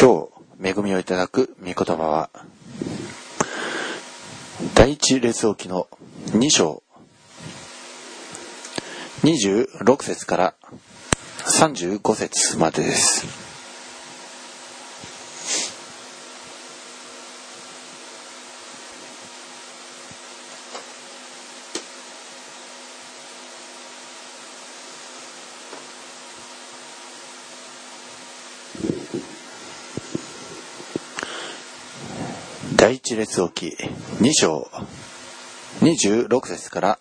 今日恵みをいただく御言葉は第一列王記の2章。26節から35節までです第一列王記2章26節から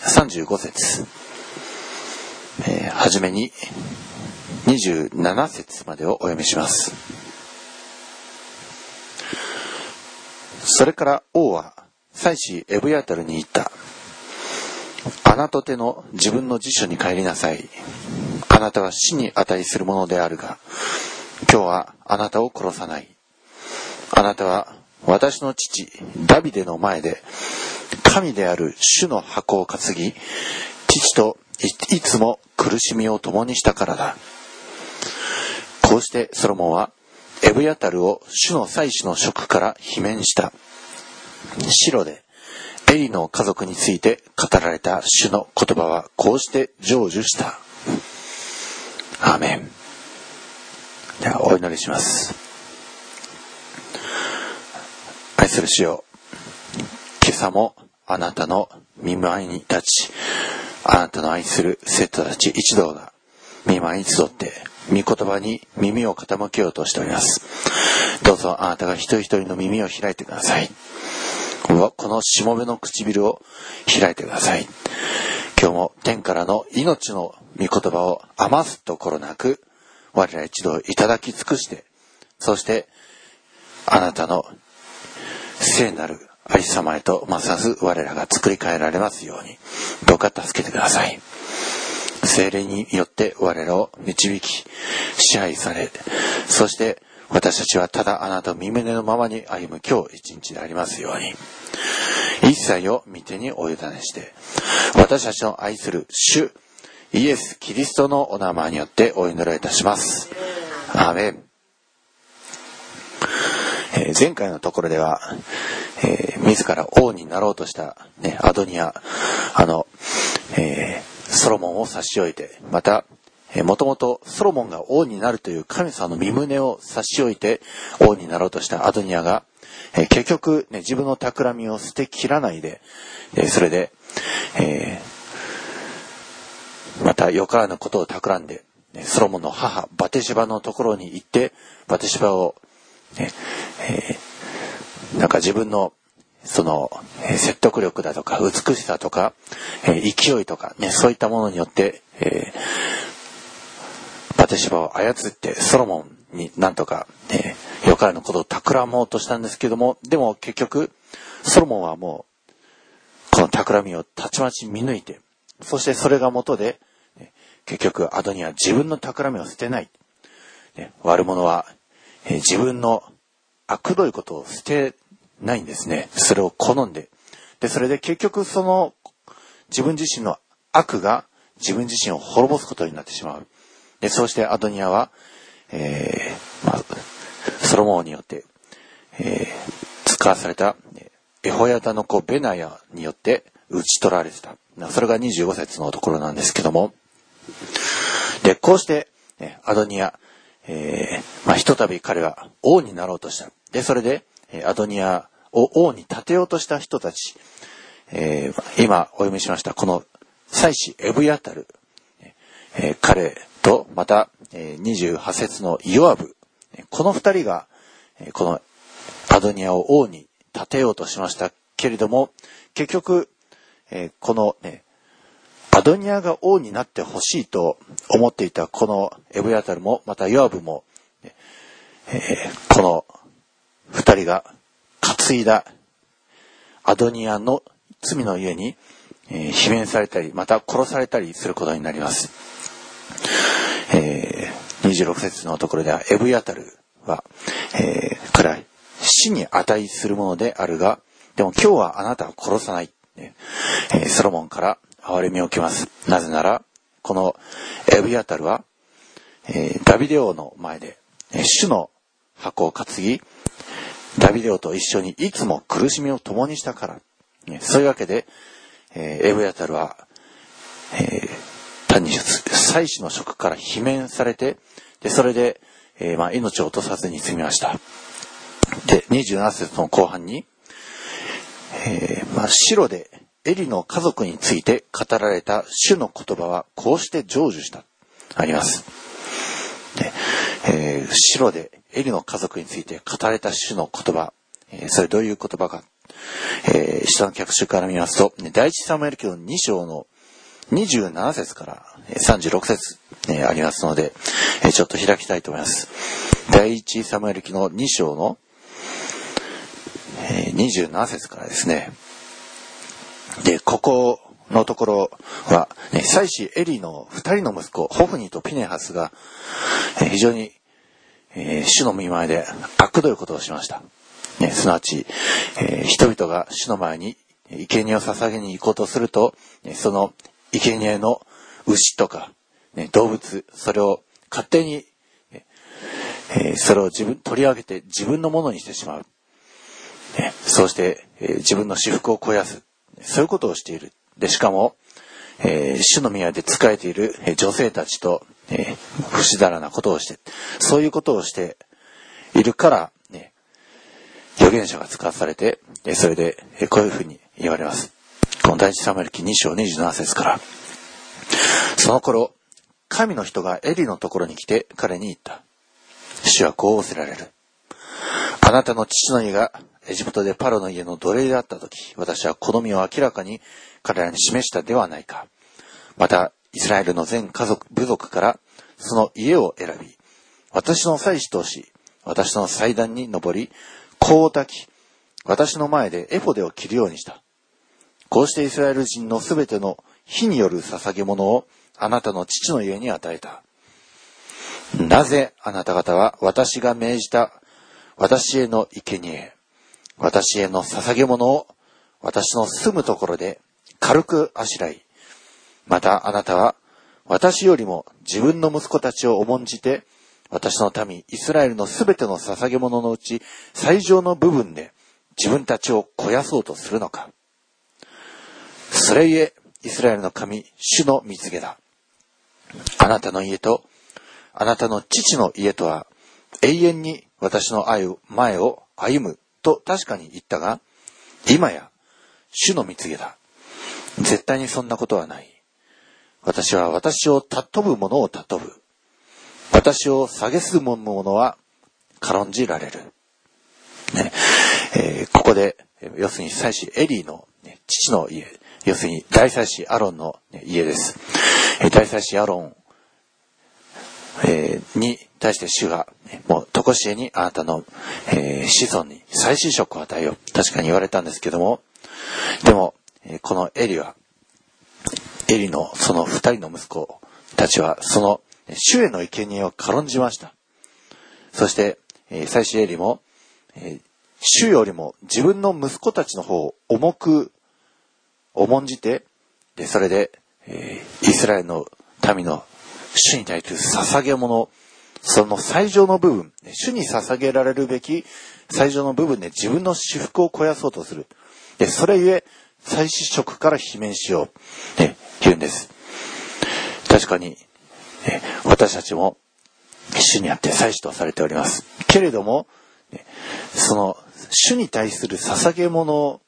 35節えー、はじめに27節までをお読みします。それから王は祭司エブヤタルに言った。あなた手の自分の辞書に帰りなさい。あなたは死に値するものであるが、今日はあなたを殺さない。あなたは私の父ダビデの前で神である主の箱を担ぎ父といつも苦しみを共にしたからだ。こうしてソロモンはエブヤタルを主の祭司の職から罷免した。白でエリの家族について語られた主の言葉はこうして成就した。アーメン。ではお祈りします。愛する主よ今朝もあなたの見舞いに立ちあなたの愛する生徒たち一同が見舞いに集って御言葉に耳を傾けようとしております。どうぞあなたが一人一人の耳を開いてください。このしもべの唇を開いてください。今日も天からの命の御言葉を余すところなく我ら一同いただき尽くしてそしてあなたの聖なるありさまへとますます我らが作り変えられますようにどうか助けてください。精霊によって我らを導き支配されそして私たちはただあなたを身胸のままに歩む今日一日でありますように。一切を御手にお委ねして私たちの愛する主イエス・キリストのお名前によってお祈りいたします。アーメン。えー、前回のところでは、えー、自ら王になろうとした、ね、アドニア、あの、えー、ソロモンを差し置いて、また、えもともとソロモンが王になるという神様の身旨を差し置いて王になろうとしたアドニアが、え結局、ね、自分の企みを捨てきらないで、えそれで、えまたよからぬことを企んで、ソロモンの母、バテシバのところに行って、バテシバをねえー、なんか自分のその、説得力だとか美しさとか、えー、勢いとか、ね、そういったものによって、えー、バテシバを操ってソロモンになんとか、えー、よからぬことを企もうとしたんですけどもでも結局ソロモンはもうこの企みをたちまち見抜いてそしてそれが元で、結局アドニは自分の企みを捨てない、ね、悪者はえ、自分の悪どいことを捨てないんですね。それを好んで。で、それで結局その自分自身の悪が自分自身を滅ぼすことになってしまう。で、そうしてアドニアは、えー、まあ、ソロモンによって、えー、使わされた、エホヤダの子ベナヤによって討ち取られてた。それが25節のところなんですけども。で、こうして、アドニア、えー、まあ、ひとたび彼は王になろうとした。で、それで、アドニアを王に立てようとした人たち、えー、今お読みしました、この祭司エブヤタル、えー、彼と、また、えー、28節のイオアブ、この二人が、このアドニアを王に立てようとしましたけれども、結局、このね、アドニアが王になってほしいと思っていたこのエブヤタルも、またヨアブも、えー、この二人が担いだアドニアの罪の家に、えー、罷免されたり、また殺されたりすることになります。えー、26節のところでは、エブヤタルは、えー、から死に値するものであるが、でも今日はあなたは殺さない。えー、ソロモンから憐れみを受けます。なぜなら、このエブヤタルは、えー、ダビデ王の前で、主の箱を担ぎ、ダビデオと一緒にいつも苦しみを共にしたから。そういうわけで、えー、エブヤタルは、え、単に祭司の職から罷免されて、で、それで、え、まあ、命を落とさずに済みました。で、27節の後半に、えー、まあ、白でエリの家族について語られた主の言葉はこうして成就した。あります。で、えー、白でエリの家族について語られた主の言葉。えー、それどういう言葉か。えー、下の客集から見ますと、第一サムエル記の2章の27節から36節、えー、ありますので、えー、ちょっと開きたいと思います。第一サムエル記の2章の、えー、27節からですね。で、ここのところは、ね、祭司エリーの二人の息子、ホフニとピネハスが、え、非常に、えー、主の見前で悪どいことをしました。ね、すなわち、えー、人々が主の前に生贄を捧げに行こうとすると、その生贄の牛とか、ね、動物、それを勝手に、えー、それを自分、取り上げて自分のものにしてしまう。ね、そうして、えー、自分の私服を肥やす。そういうことをしている。で、しかも、えー、主の宮で仕えている女性たちと、えー、不死だらなことをして、そういうことをしているから、ね、預言者が使わされて、えそれで、こういうふうに言われます。この第一サムエル記2章27節から。その頃、神の人がエリのところに来て彼に言った。主はこう仰せられる。あなたの父の家がエジプトでパロの家の奴隷であった時、私は好みを明らかに彼らに示したではないか。また、イスラエルの全家族、部族からその家を選び、私の祭司とし、私の祭壇に登り、香を焚き、私の前でエフォデを着るようにした。こうしてイスラエル人のすべての火による捧げ物をあなたの父の家に与えた。なぜあなた方は私が命じた私への生贄、私への捧げ物を私の住むところで軽くあしらい、またあなたは私よりも自分の息子たちを重んじて、私の民、イスラエルのすべての捧げ物のうち最上の部分で自分たちを肥やそうとするのか。それゆえ、イスラエルの神、主の蜜げだ。あなたの家と、あなたの父の家とは、永遠に私の愛を、前を歩むと確かに言ったが、今や、主の蜜げだ。絶対にそんなことはない。私は私を尊ぶ者を尊ぶ。私を蔑む者は軽んじられる。ねえー、ここで、要するに祭司エリーの、ね、父の家、要するに大祭司アロンの家です。大祭司アロン、えー、に対して主が、もう、とこしえにあなたの、えー、子孫に再就職を与えよう。確かに言われたんですけども、でも、このエリは、エリのその二人の息子たちは、その主への生贄を軽んじました。そして、えー、祭司エリも、えー、主よりも自分の息子たちの方を重く重んじて、で、それで、えー、イスラエルの民の主に対する捧げ物、その最上の部分、主に捧げられるべき最上の部分で自分の私服を肥やそうとする。で、それゆえ、祭祀職から罷免しよう。ね、言うんです。確かに、私たちも主にあって祭祀とされております。けれども、その主に対する捧げ物を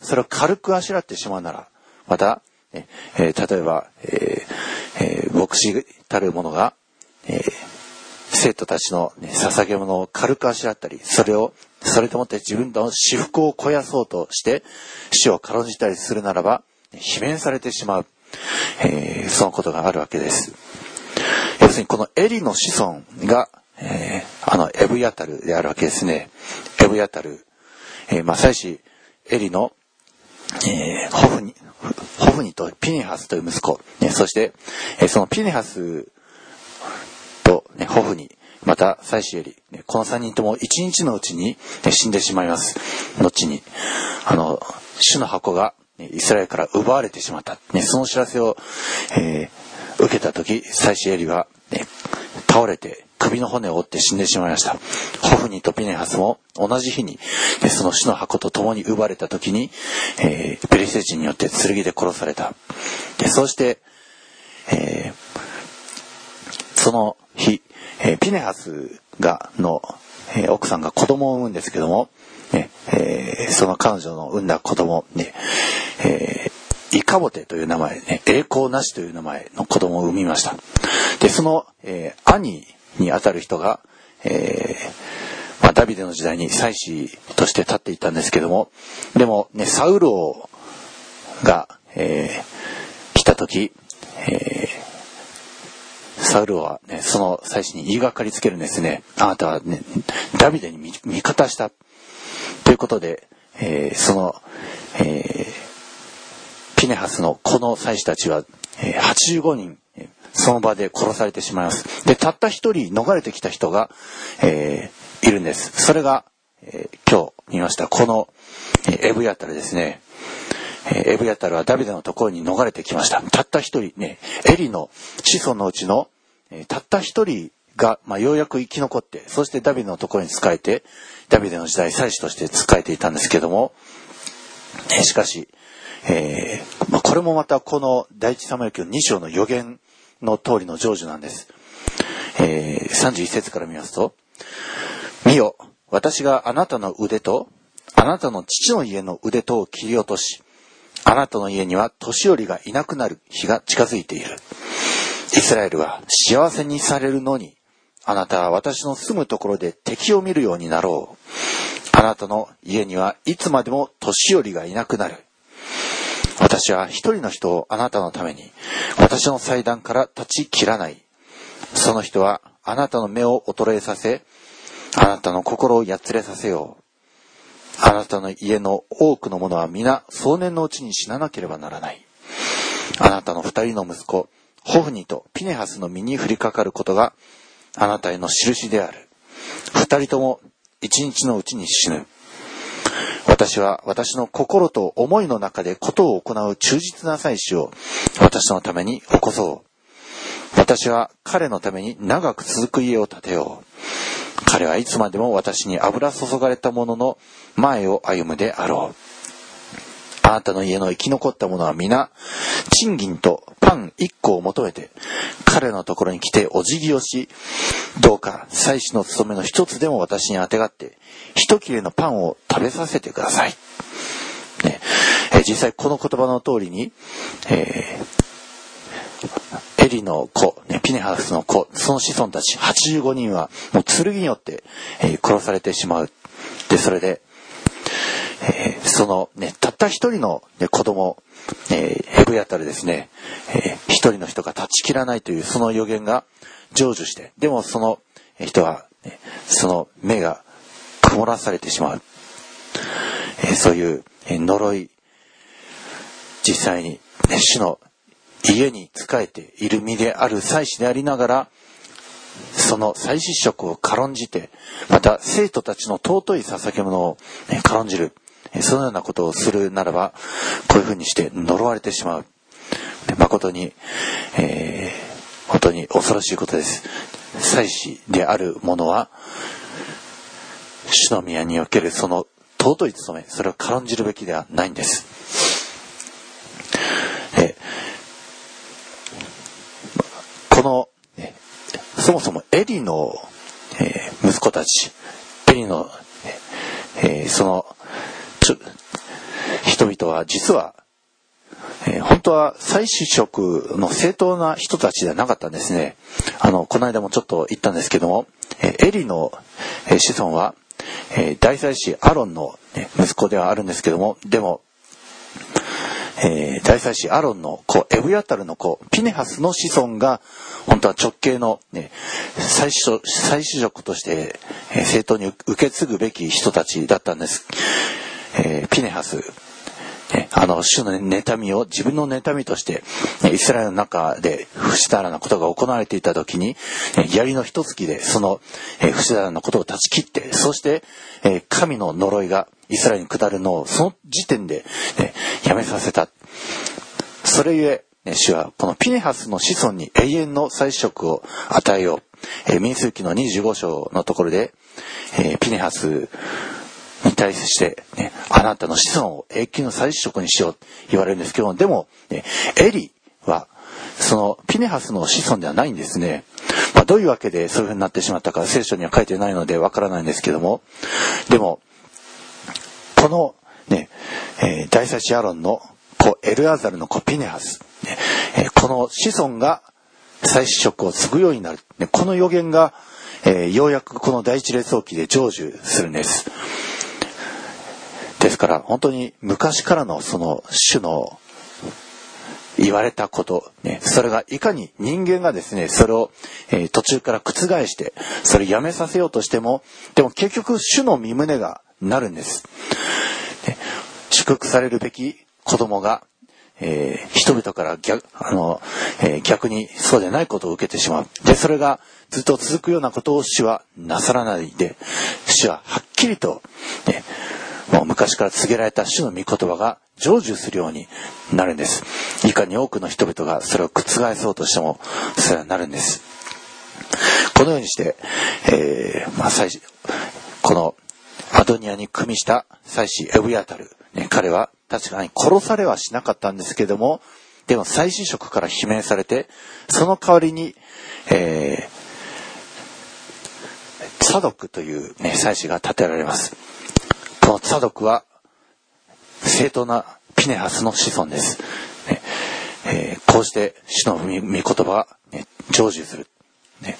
それを軽くあしらってしまうなら、また、え、例えば、えーえー、牧師たる者が、えー、生徒たちの、ね、捧げ物を軽くあしらったり、それを、それともって自分の私服を肥やそうとして、死を軽んじたりするならば、罷免されてしまう、えー、そのことがあるわけです。要するにこのエリの子孫が、えー、あのエブヤタルであるわけですね。エブヤタル、えー、まあ、祭司エリのえー、ホフニ、ホフニとピネハスという息子、ね、そして、えー、そのピネハスと、ね、ホフニ、また、妻子より、ね、この三人とも一日のうちに、ね、死んでしまいます。後に、あの、主の箱が、ね、イスラエルから奪われてしまった。ね、その知らせを、えー、受けた時、妻子エリは、ね、倒れて首の骨を折って死んでしまいました。ホフニとピネハスも同じ日に、その死の箱と共に奪われた時に、えー、ペリシテ人によって剣で殺された。でそして、えー、その日、えー、ピネハスが、の、えー、奥さんが子供を産むんですけども、えー、その彼女の産んだ子供、ね、えー、イカボテという名前、ね、栄光なしという名前の子供を産みました。で、その、えー、兄にあたる人が、えー、まあ、ダビデの時代に祭司として立っていたんですけども、でもね、サウル王が、えー、来た時、え、サウルはね、その祭司に言いがかりつけるんですね。あなたはね、ダビデに味方した。ということで、えー、その、えー、ピネハスのこの祭司たちは、え、85人、その場で殺されてしまいます。で、たった一人逃れてきた人が、えー、いるんです。それが、えー、今日見ました、この、エブヤタルですね。エブヤタルはダビデのところに逃れてきました。たった一人ね、エリの子孫のうちの、たった一人が、まあ、ようやく生き残って、そしてダビデのところに仕えて、ダビデの時代、祭司として仕えていたんですけども、しかし、えー、まあ、これもまたこの第一サムエル記の2章の予言の通りの成就なんです。えー、31節から見ますと、見よ、私があなたの腕と、あなたの父の家の腕とを切り落とし、あなたの家には年寄りがいなくなる日が近づいている。イスラエルは幸せにされるのに、あなたは私の住むところで敵を見るようになろう。あなたの家にはいつまでも年寄りがいなくなる。私は一人の人をあなたのために、私の祭壇から立ち切らない。その人はあなたの目を衰えさせ、あなたの心をやつれさせよう。あなたの家の多くの者は皆壮年のうちに死ななければならない。あなたの二人の息子、ホフニとピネハスの身に降りかかることがあなたへの印である。二人とも一日のうちに死ぬ。私は私の心と思いの中でことを行う忠実な祭司を私のために起こそう。私は彼のために長く続く家を建てよう。彼はいつまでも私に油注がれたものの前を歩むであろう。あなたの家の生き残った者は皆、賃金とパン一個を求めて、彼のところに来てお辞儀をし、どうか祭司の務めの一つでも私にあてがって、一切れのパンを食べさせてください。ねえ実際この言葉の通りに、えー、エリの子、ね、ピネハスの子、その子孫たち85人はもう剣によって、え、殺されてしまう。で、それで、えー、そのね、たった一人の、ね、子供、えー、ヘブヤタルですね、えー、一人の人が断ち切らないというその予言が成就して、でもその人は、ね、その目が曇らされてしまう。えー、そういう、えー、呪い、実際に、ね、主の家に仕えている身である祭司でありながら、その祭司職を軽んじて、また生徒たちの尊い捧げ物を、軽んじる。そのようなことをするならば、こういうふうにして呪われてしまう。誠に、えー、本当に恐ろしいことです。祭司である者は、主の宮におけるその尊い務め、それを軽んじるべきではないんです。えこの、そもそもエリの、え、息子たち、エリの、え、その人々は実は、えー、本当は再就職の正当な人たちではなかったんですね。あの、この間もちょっと言ったんですけども、えー、エリの、え、子孫は、え、大祭司アロンの、ね、息子ではあるんですけども、でも、えー、大祭司アロンの子、エブヤタルの子、ピネハスの子孫が、本当は直系の、ね、再就職として、えー、正当に受け継ぐべき人たちだったんです。えー、ピネハス、ね、あの、主の妬みを自分の妬みとして、イスラエルの中で不死だらなことが行われていた時に、槍の一突きでその不死だらなことを断ち切って、そして、神の呪いがイスラエルに下るのをその時点で、ね、やめさせた。それゆえ、主はこのピネハスの子孫に永遠の再職を与えよう。民数記の25章のところで、ピネハスに対して、ね、あなたの子孫を永久の再職にしようと言われるんですけど、でも、ね、エリは、そのピネハスの子孫ではないんですね。まあ、どういうわけでそういうふうになってしまったか聖書には書いてないのでわからないんですけども、でも、このね、えー、大祭司アロンの子、エルアザルの子ピネハス、ねえー、この子孫が祭司職を継ぐようになる。ね、この予言が、えー、ようやくこの第一列王記で成就するんです。ですから本当に昔からのその主の言われたこと、ね、それがいかに人間がですね、それを、えー、途中から覆して、それやめさせようとしても、でも結局主の身胸がなるんです。ね、祝福されるべき子供が、えー、人々から逆あの、えー、逆にそうでないことを受けてしまう。で、それがずっと続くようなことを主はなさらないで、主ははっきりと、ね、もう昔から告げられた主の御言葉が成就するようになるんです。いかに多くの人々がそれを覆そうとしても、それはなるんです。このようにして、えー、まあ、最このアドニアに組みした祭司エブヤタル、ね、彼は確かに殺されはしなかったんですけども、でも祭司職から罷免されて、その代わりに、えー、サドクという、ね、祭司が建てられます。のサドックは、正当なピネハスの子孫です。ねえー、こうして主の御言葉が、ね、成就する。ね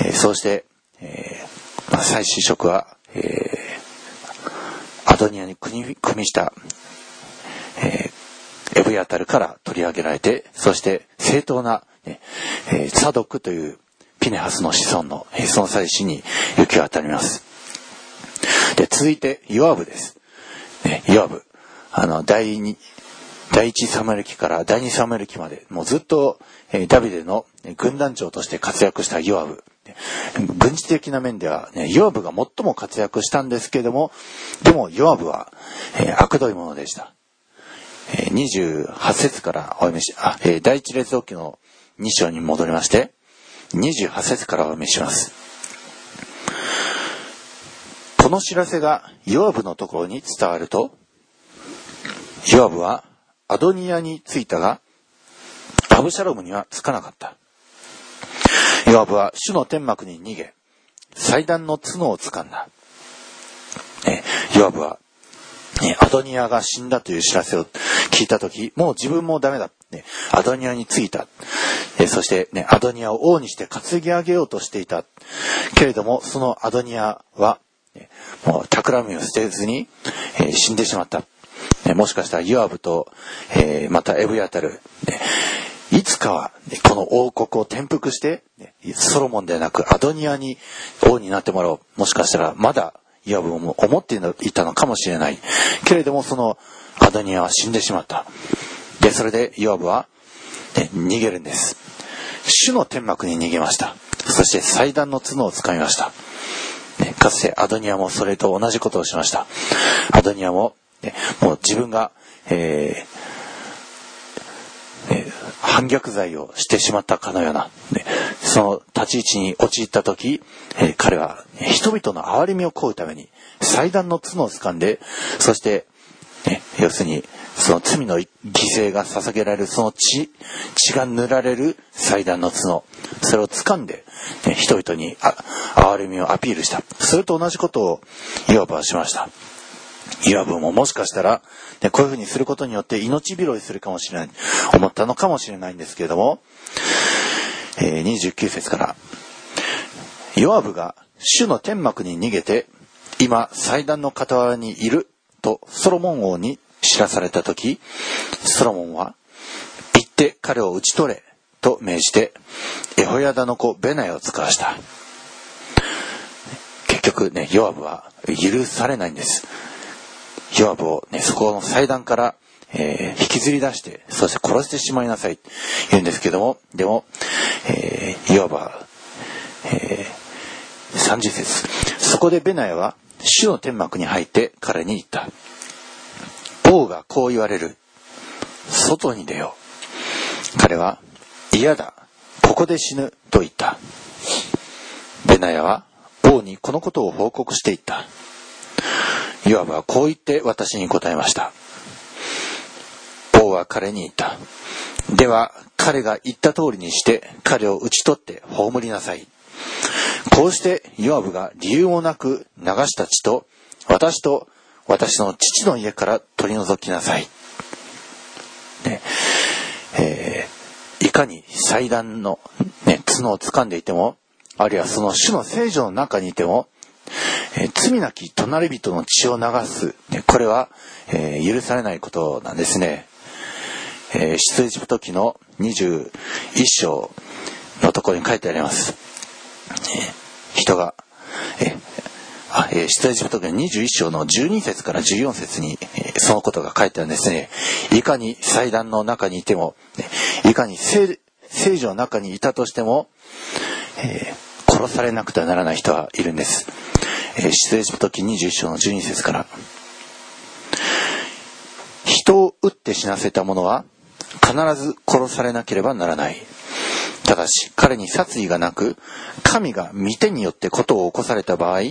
えー、そうして、えーまあ、祭司職は、えー、アドニアに組みした、えー、エブヤタルから取り上げられて、そして正当な、ねえー、サドックというピネハスの子孫の、えー、その祭司に行き渡ります。で、続いて、ヨアブです。ね、ヨアブ。あの、第二、第一サムエル記から第二サムエル記まで、もうずっと、え、ダビデの軍団長として活躍したヨアブ。軍事的な面では、ね、ヨアブが最も活躍したんですけれども、でもヨアブは、えー、悪どいものでした。えー、28節からお読みし、あ、えー、第一列王記の2章に戻りまして、28節からお読みします。この知らせがヨアブのところに伝わると、ヨアブはアドニアに着いたが、アブシャロムには着かなかった。ヨアブは主の天幕に逃げ、祭壇の角を掴んだ。えヨアブは、ね、アドニアが死んだという知らせを聞いたとき、もう自分もダメだ。ね、アドニアに着いた。えそして、ね、アドニアを王にして担ぎ上げようとしていた。けれども、そのアドニアは、もう企みを捨てずに、えー、死んでしまった。ね、もしかしたらヨアブと、えー、またエブヤタル、ね、いつかは、この王国を転覆して、ソロモンではなくアドニアに王になってもらおう。もしかしたらまだヨアブも思っていたのかもしれない。けれどもそのアドニアは死んでしまった。で、それでヨアブは、逃げるんです。主の天幕に逃げました。そして祭壇の角を掴みました。かつてアドニアもそれと同じことをしました。アドニアも、ね、もう自分が、えー、ね、反逆罪をしてしまったかのような、ね、その立ち位置に陥った時、えー、彼は人々の憐れみを請うために祭壇の角を掴んで、そして、ね、要するに、その罪の犠牲が捧げられるその血、血が塗られる祭壇の角、それを掴んで、ね、人々に憐れみをアピールした。それと同じことをイワブはしました。イワブももしかしたら、ね、こういうふうにすることによって命拾いするかもしれない、思ったのかもしれないんですけれども、えー、29節から、ヨアブが主の天幕に逃げて、今祭壇の傍らにいるとソロモン王に知らされた時、ソロモンは、行って彼を討ち取れ、と命じて、エホヤダの子ベナヤを使わした。結局ね、ヨアブは許されないんです。ヨアブをね、そこの祭壇から、えー、引きずり出して、そして殺してしまいなさい、言うんですけども、でも、えー、ヨアブは、えー、30節そこでベナヤは、主の天幕に入って彼に言った。王がこう言われる。外に出よう。彼は、嫌だ、ここで死ぬ、と言った。ベナヤは、王にこのことを報告していった。ヨアブはこう言って私に答えました。王は彼に言った。では、彼が言った通りにして、彼を討ち取って葬りなさい。こうして、ヨアブが理由もなく流した血と、私と私の父の家から取り除きなさい。ねえー、いかに祭壇の、ね、角を掴んでいても、あるいはその主の聖女の中にいても、えー、罪なき隣人の血を流す、ね、これは、えー、許されないことなんですね。えー、出エジプト記の21章のところに書いてあります。え、人が、ええー、出エジプト記の21章の12節から14節に、えー、そのことが書いてあるんですね。いかに祭壇の中にいても、いかに聖聖女の中にいたとしても、えー、殺されなくてはならない人はいるんです。えー、出エジプト記21章の12節から。人を撃って死なせた者は必ず殺されなければならない。ただし、彼に殺意がなく、神が御手によってことを起こされた場合、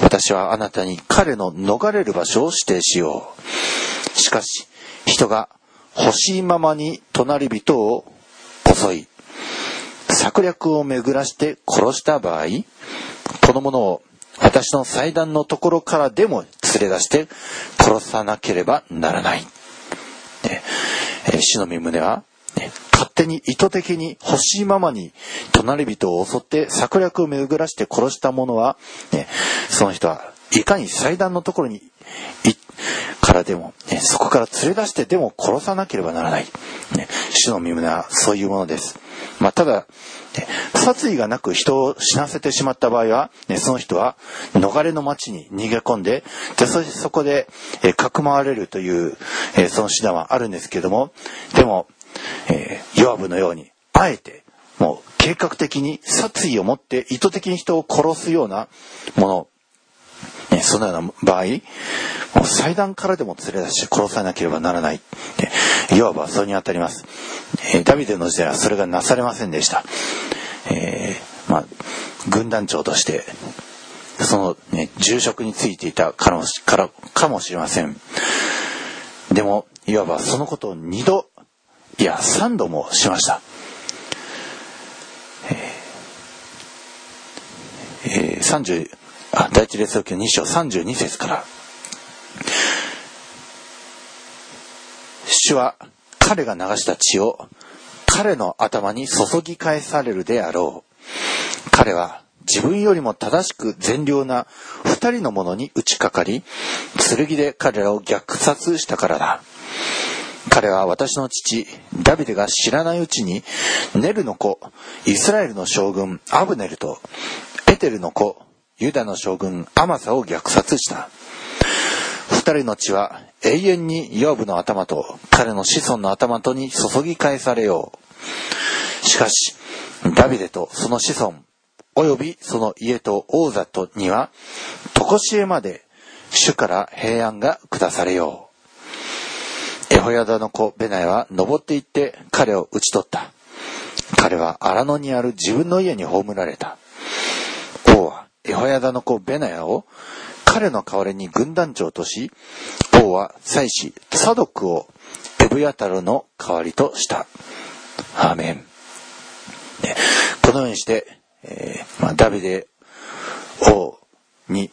私はあなたに彼の逃れる場所を指定しよう。しかし、人が欲しいままに隣人を襲い、策略を巡らして殺した場合、この者を私の祭壇のところからでも連れ出して殺さなければならない。え死の身胸は、手に意図的に欲しいままに隣人を襲って策略を巡らして殺した者は、ね、その人はいかに祭壇のところにからでも、ね、そこから連れ出してでも殺さなければならない。ね、主の身胸はそういうものです。まあ、ただ、ね、殺意がなく人を死なせてしまった場合は、ね、その人は逃れの町に逃げ込んで、でそそこで、えー、かくまわれるという、えー、その手段はあるんですけども、でも、えー、ヨアブのように、あえて、もう計画的に殺意を持って意図的に人を殺すようなもの、ね、そのような場合、もう祭壇からでも連れ出して殺さなければならない。いわばそれにあたります。えー、ダビデの時代はそれがなされませんでした。えー、まあ、軍団長として、そのね、住職についていたかからかもしれません。でも、いわばそのことを二度、いや、三度もしました。えー、えー、30あ第一列王記2章32節から主は彼が流した血を彼の頭に注ぎ返されるであろう。彼は自分よりも正しく善良な二人の者に打ちかかり、剣で彼らを虐殺したからだ。彼は私の父、ダビデが知らないうちに、ネルの子、イスラエルの将軍、アブネルと、エテルの子、ユダの将軍、アマサを虐殺した。二人の血は永遠にヨブの頭と彼の子孫の頭とに注ぎ返されよう。しかし、ダビデとその子孫、及びその家と王座とには、とこしえまで主から平安が下されよう。エホヤダの子ベナイは登って行って彼を討ち取った。彼は荒野にある自分の家に葬られた。王はエホヤダの子ベナヤを彼の代わりに軍団長とし、王は祭司サドクをエブヤタルの代わりとした。アーメン。ね、このようにして、えー、まあ、ダビデ王に、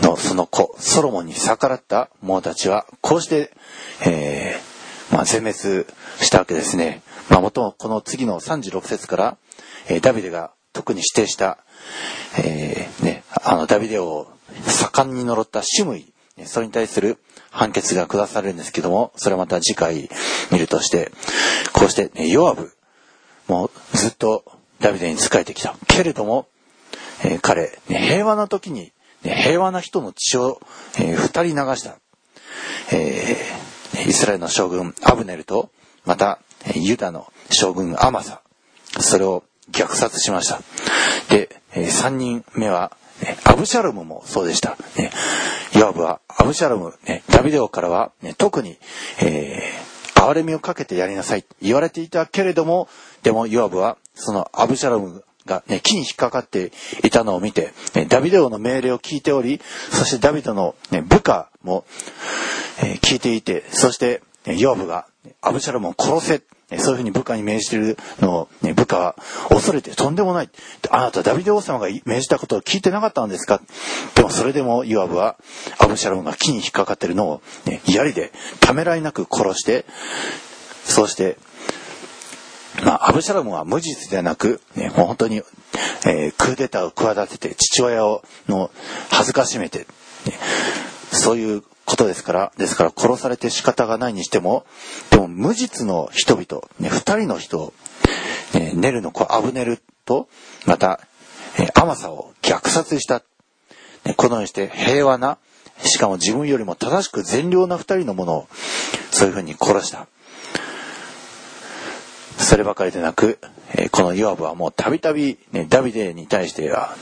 のその子、ソロモンに逆らった者たちは、こうして、えー、まあ、全滅したわけですね。まあ、もともこの次の36節から、えー、ダビデが特に指定した、えー、ね、あの、ダビデ王盛んに呪ったシムイ、それに対する判決が下されるんですけども、それはまた次回見るとして、こうして、ね、ヨアブ、もうずっとダビデに仕えてきた。けれども、えー、彼、ね、平和な時に、平和な人の血を、えー、二人流した。えー、イスラエルの将軍アブネルと、また、ユダの将軍アマサ。それを虐殺しました。で、えー、三人目は、アブシャルムもそうでした。ね、ヨアブはアブシャルム、ね、ダビデオからは、ね、特に、えー、憐れみをかけてやりなさいと。言われていたけれども、でもヨアブは、そのアブシャロムが、ね、木に引っかかっていたのを見て、ね、ダビデ王の命令を聞いており、そしてダビデの、ね、部下も、えー、聞いていて、そして、ヨアブが、アブシャロムを殺せ、そういうふうに部下に命じているのを、ね、部下は恐れてとんでもない。あなたダビデ王様が命じたことを聞いてなかったんですか？でもそれでもヨアブはアブシャロムが木に引っかかっているのを、ね、槍でためらいなく殺して、そして、まあ、アブシャロムは無実ではなく、ね、もう本当に、えー、クーデターを企てて父親をの恥ずかしめて、ね、そういうことですから、ですから殺されて仕方がないにしても、でも無実の人々、ね、二人の人、えー、ネルの子アブネルと、また、えー、アマサを虐殺した。ね、このようにして平和な、しかも自分よりも正しく善良な二人のものを、そういうふうに殺した。そればかりでなく、えー、このヨアブはもうたびたび、ダビデに対しては、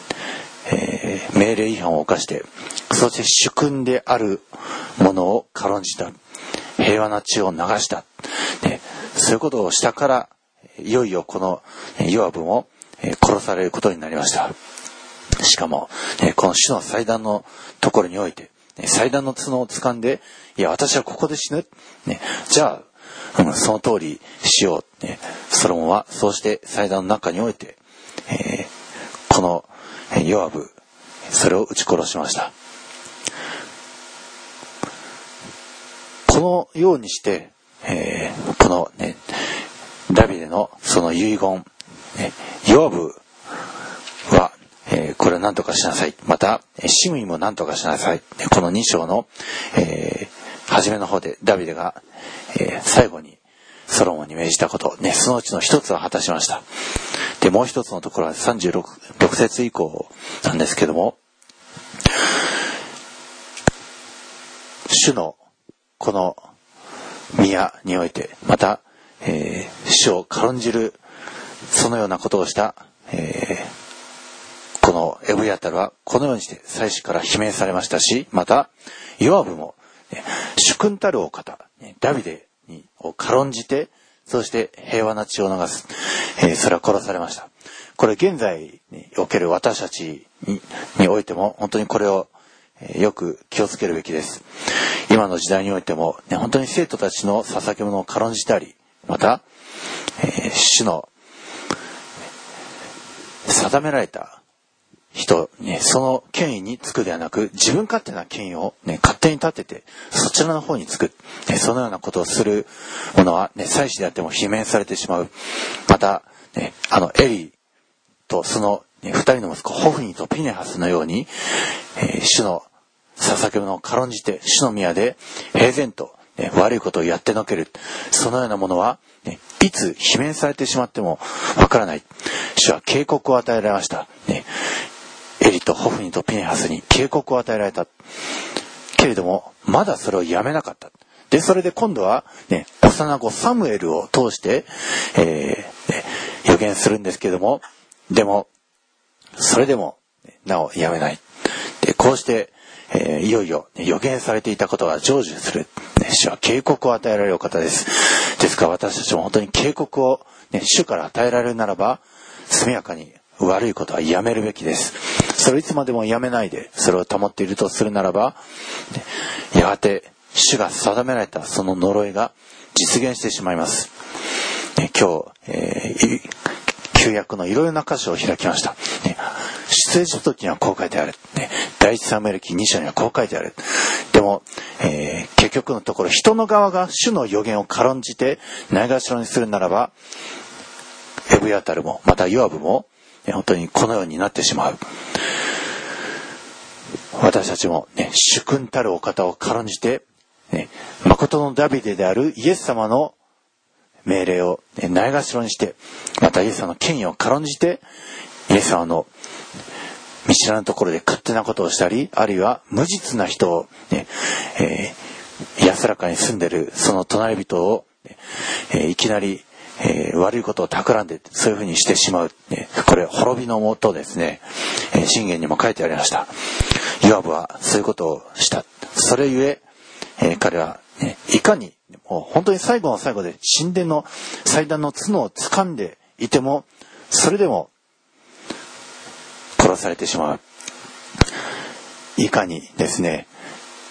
えー、命令違反を犯して、そして主君であるものを軽んじた。平和な血を流した。ね、そういうことをしたから、いよいよこのヨアブも殺されることになりました。しかも、この死の祭壇のところにおいて、祭壇の角を掴んで、いや、私はここで死ぬ。ね、じゃあ、うん、その通りしよう。ね、ソロモンは、そうして祭壇の中において、えー、このヨアブ、それを撃ち殺しました。このようにして、えー、このね、ダビデのその遺言、ね、ヨアブは、えー、これを何とかしなさい。また、シムイも何とかしなさい。この2章の、えー、初めの方でダビデが、えー、最後にソロモンに命じたこと、ね、そのうちの一つは果たしました。で、もう一つのところは36 6節以降なんですけども、主のこの宮において、また、えー、死を軽んじる、そのようなことをした、えー、このエブヤタルは、このようにして祭司から罷免されましたし、また、ヨアブも、主君たるお方、ダビデを軽んじて、そして平和な血を流す、え、それは殺されました。これ現在における私たちにおいても、本当にこれをよく気をつけるべきです。今の時代においても、本当に生徒たちの捧げ物を軽んじたり、また、主の定められた人、ね、その権威につくではなく、自分勝手な権威を、ね、勝手に立てて、そちらの方につく、ね、そのようなことをする者は、ね、祭司であっても罷免されてしまう。また、ね、あの、エリーとその、ね、二人の息子、ホフニーとピネハスのように、えー、主の捧げ物を軽んじて主の宮で平然と、ね、悪いことをやってのける。そのようなものは、ね、いつ罷免されてしまってもわからない。主は警告を与えられました。ね、とホフニとピネハスに警告を与えられた。けれども、まだそれをやめなかった。で、それで今度は、ね、幼子サムエルを通して、えー、予言するんですけども、でも、それでも、なおやめない。で、こうして、えー、いよいよ、ね、予言されていたことが成就する、ね、主は警告を与えられる方です。ですから私たちも本当に警告を、ね、主から与えられるならば、速やかに悪いことはやめるべきです。それいつまでもやめないで、それを保っているとするならば、やがて主が定められたその呪いが実現してしまいます。今日、えー、旧約のいろいろな箇所を開きました。出演する時にはこう書いてある。第一サムエル記2章にはこう書いてある。でも、えー、結局のところ人の側が主の予言を軽んじてないがしろにするならば、エブヤタルも、またヨアブも、本当にこのようになってしまう。私たちも、ね、主君たるお方を軽んじて、ね、誠のダビデであるイエス様の命令を、ないがしろにして、またイエス様の権威を軽んじて、イエス様の見知らぬところで勝手なことをしたり、あるいは無実な人を、ね、えー、安らかに住んでるその隣人を、えー、いきなり、えー、悪いことを企んで、そういうふうにしてしまう。ね、これ、滅びのもとですね、えー、信玄にも書いてありました。ヨアブはそういうことをした。それゆえ、えー、彼は、ね、いかに、もう本当に最後の最後で神殿の祭壇の角を掴んでいても、それでも殺されてしまう。いかにですね、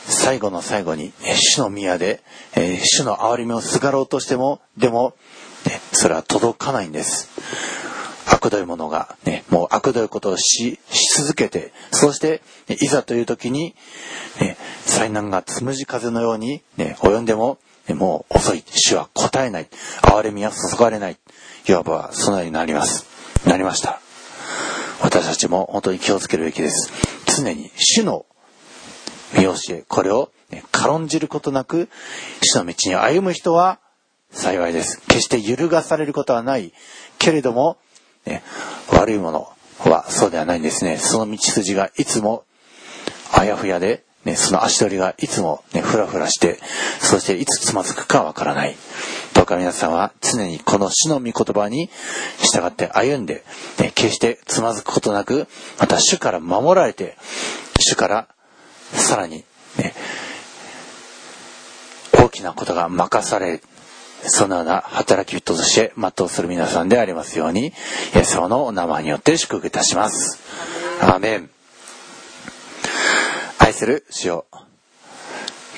最後の最後に、主の宮で、えー、主の憐れみをすがろうとしても、でも、ね、それは届かないんです。悪どいものが、ね、もう悪どいことをし、し続けて、そして、ね、いざという時に、ね、災難がつむじ風のように、ね、及んでも、ね、もう遅い。主は答えない。憐れみは注がれない。いわばそのようになります。なりました。私たちも本当に気をつけるべきです。常に主の見教え、これを、ね、軽んじることなく、主の道に歩む人は幸いです。決して揺るがされることはない。けれども、ね、悪いものはそうではないんですね。その道筋がいつもあやふやで、ね、その足取りがいつもね、ふらふらして、そしていつつまずくかわからない。どうか皆さんは常にこの主の御言葉に従って歩んで、ね、決してつまずくことなく、また主から守られて、主からさらに、ね、大きなことが任されそのような働き人として全うする皆さんでありますように、イエス様のお名前によって祝福いたします。アーメン。愛する主よ。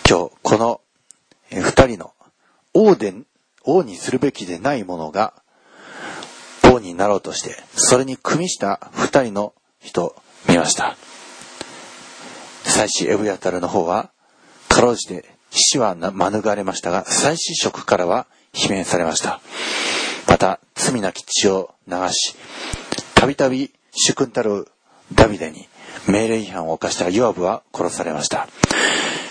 今日、この二人の王で、王にするべきでないものが、王になろうとして、それに組みした二人の人、見ました。祭司エブヤタルの方は、かろうじて死は免れましたが、祭司職からは罷免されました。また、罪なき血を流し、たびたび主君たるダビデに命令違反を犯したヨアブは殺されました。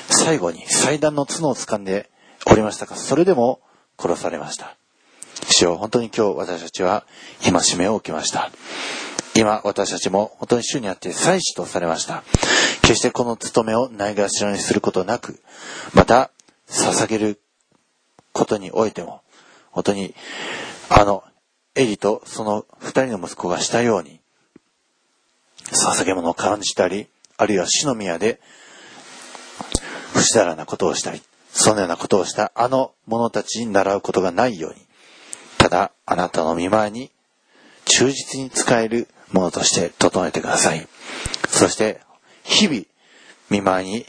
最後に祭壇の角を掴んでおりましたが、それでも殺されました。主よ、本当に今日私たちは戒めを受けました。今私たちも本当に主にあって祭司とされました。決してこの務めをないがしろにすることなく、また捧げることにおいても、本当にあのエリとその二人の息子がしたように、捧げ物を感じたり、あるいは死の宮で不死だらなことをしたり、そのようなことをしたあの者たちに習うことがないように、ただあなたの見舞いに忠実に使えるものとして整えてください。そして、日々、見舞いに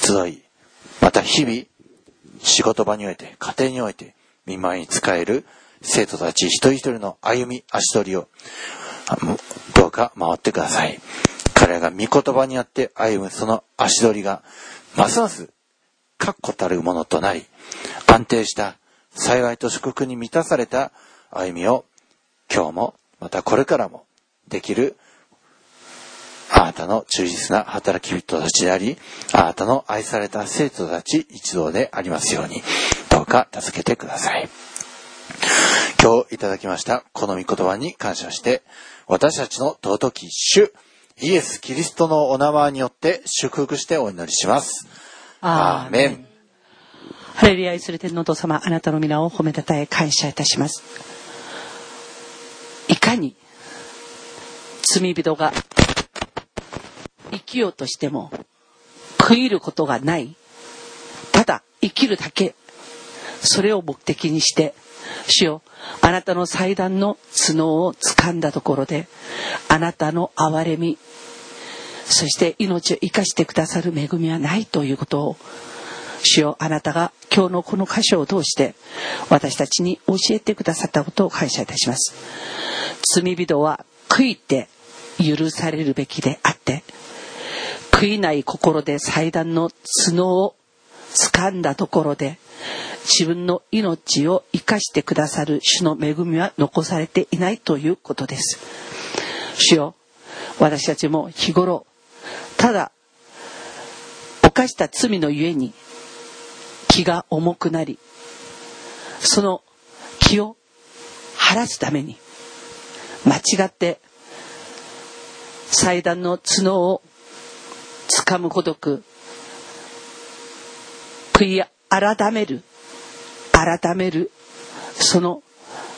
集い、また日々、仕事場において、家庭において、見舞いに使える生徒たち一人一人の歩み、足取りを、どうか回ってください。彼らが御言葉によって歩むその足取りが、ますます確固たるものとなり、安定した幸いと祝福に満たされた歩みを今日もまたこれからもできるあなたの忠実な働き人たちであり、あなたの愛された生徒たち一同でありますように、どうか助けてください。今日いただきましたこの御言葉に感謝して、私たちの尊き主、イエス・キリストのお名前によって祝福してお祈りします。アーメン。ハレルヤ愛する天皇と様、あなたの皆を褒めたたえ感謝いたします。いかに罪人が生きようとしても悔いることがない。ただ生きるだけ。それを目的にして主よあなたの祭壇の角を掴んだところであなたの憐れみそして命を生かしてくださる恵みはないということを主よあなたが今日のこの箇所を通して私たちに教えてくださったことを感謝いたします。罪人は悔いて許されるべきであって悔いない心で祭壇の角を掴んだところで自分の命を生かしてくださる主の恵みは残されていないということです。主よ私たちも日頃ただ犯した罪のゆえに気が重くなりその気を晴らすために間違って祭壇の角を掴むごとく悔い改める。改める。その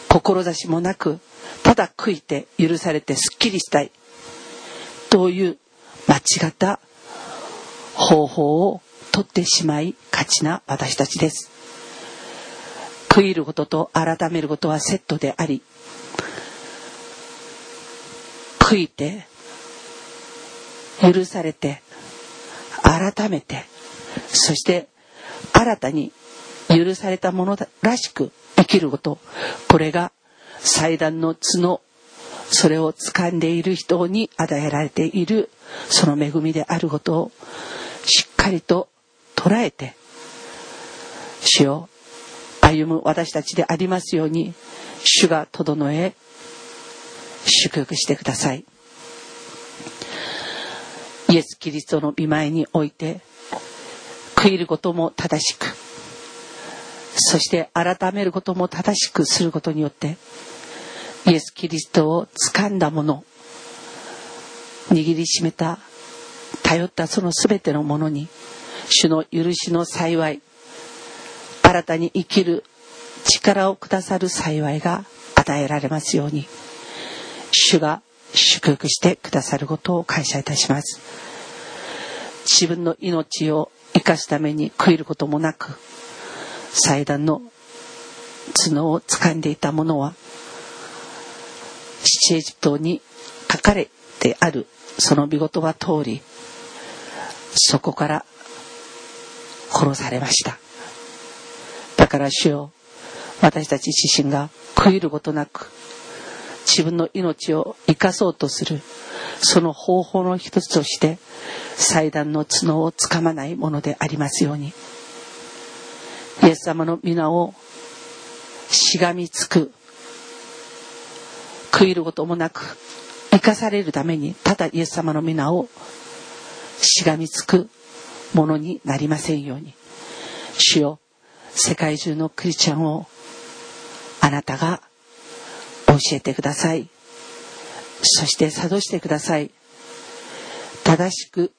志もなくただ悔いて許されてすっきりしたい。という間違った方法を取ってしまいがちな私たちです。悔いることと改めることはセットであり悔いて許されて改めてそして新たに許されたものらしく生きることこれが祭壇の角それを掴んでいる人に与えられているその恵みであることをしっかりと捉えて主を歩む私たちでありますように主が整え祝福してください。イエス・キリストの見舞いにおいて悔いることも正しくそして改めることも正しくすることによってイエス・キリストを掴んだもの握りしめた頼ったその全てのものに主の許しの幸い新たに生きる力をくださる幸いが与えられますように主が祝福してくださることを感謝いたします。自分の命を生かすために悔いることもなく祭壇の角を掴んでいた者は七エジプトに書かれてあるその見事は通りそこから殺されました。だから主よ私たち自身が悔いることなく自分の命を生かそうとするその方法の一つとして祭壇の角をつかまないものでありますように。イエス様の皆をしがみつく悔いることもなく生かされるためにただイエス様の皆をしがみつくものになりませんように。主よ世界中のクリスチャンをあなたが教えてください。そして諭してください。正しく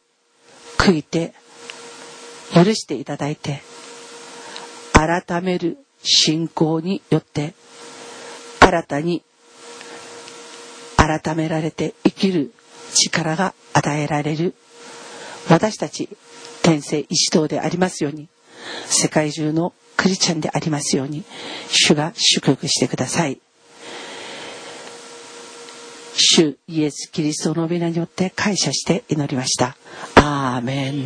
悔いて許していただいて改める信仰によって新たに改められて生きる力が与えられる私たち天性一同でありますように世界中のクリスチャンでありますように主が祝福してください。主イエス・キリストの皆によって感謝して祈りました。アーメン